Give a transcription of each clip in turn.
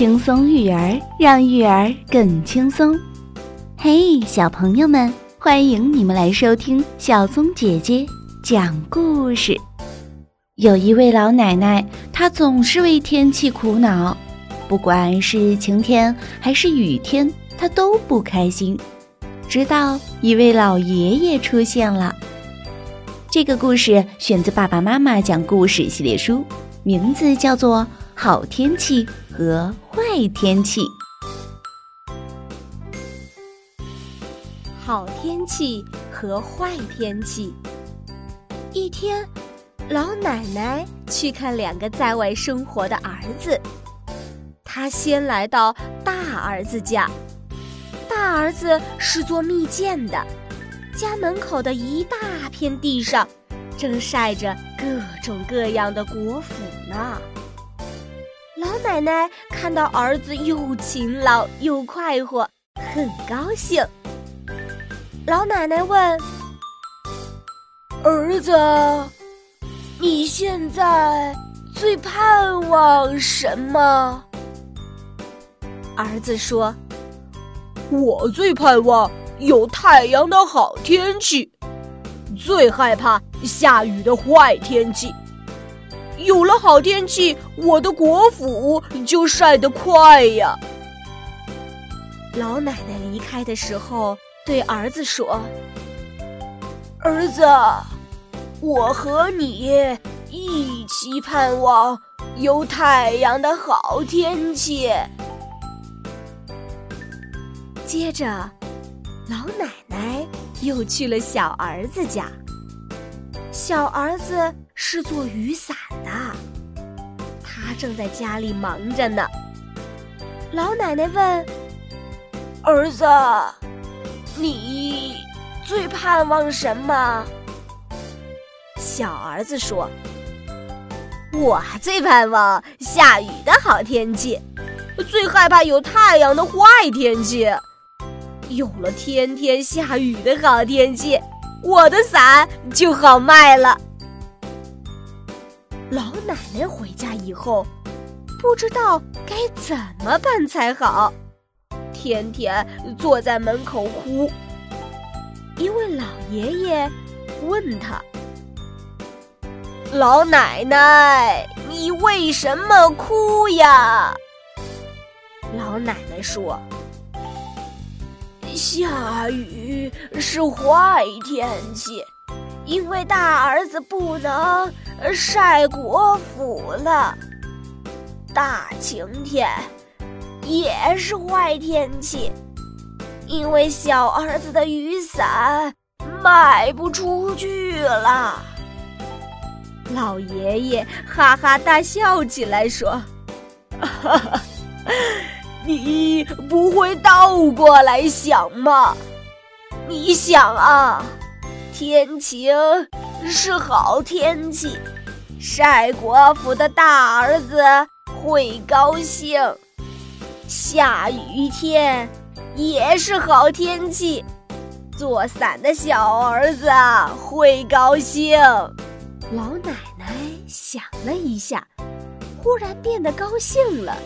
轻松育儿，让育儿更轻松。嘿，小朋友们，欢迎你们来收听小松姐姐讲故事。有一位老奶奶，她总是为天气苦恼，不管是晴天还是雨天，她都不开心。直到一位老爷爷出现了。这个故事选自《爸爸妈妈讲故事》系列书，名字叫做《好天气和坏天气》。好天气和坏天气。一天，老奶奶去看两个在外生活的儿子。她先来到大儿子家，大儿子是做蜜饯的。家门口的一大片地上，正晒着各种各样的果脯呢。老奶奶看到儿子又勤劳又快活，很高兴。老奶奶问：“儿子，你现在最盼望什么？”儿子说：“我最盼望。”有太阳的好天气，最害怕下雨的坏天气。有了好天气，我的果脯就晒得快呀。老奶奶离开的时候对儿子说：“儿子，我和你一起盼望有太阳的好天气。”接着。老奶奶又去了小儿子家。小儿子是做雨伞的，他正在家里忙着呢。老奶奶问：“儿子，你最盼望什么？”小儿子说：“我最盼望下雨的好天气，最害怕有太阳的坏天气。”有了天天下雨的好天气，我的伞就好卖了。老奶奶回家以后，不知道该怎么办才好，天天坐在门口哭。一位老爷爷问他：“老奶奶，你为什么哭呀？”老奶奶说。下雨是坏天气，因为大儿子不能晒果脯了。大晴天也是坏天气，因为小儿子的雨伞卖不出去了。老爷爷哈哈大笑起来，说：“哈哈。”你不会倒过来想吗？你想啊，天晴是好天气，晒果脯的大儿子会高兴；下雨天也是好天气，做伞的小儿子会高兴。老奶奶想了一下，忽然变得高兴了。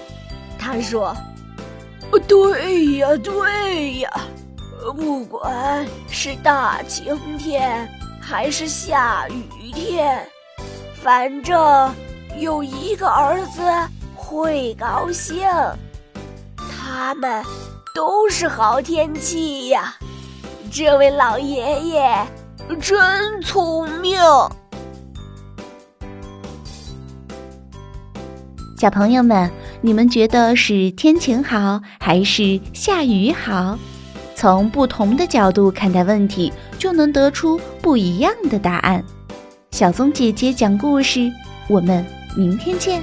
她说。对呀，对呀，不管是大晴天还是下雨天，反正有一个儿子会高兴，他们都是好天气呀。这位老爷爷真聪明。小朋友们，你们觉得是天晴好还是下雨好？从不同的角度看待问题，就能得出不一样的答案。小松姐姐讲故事，我们明天见。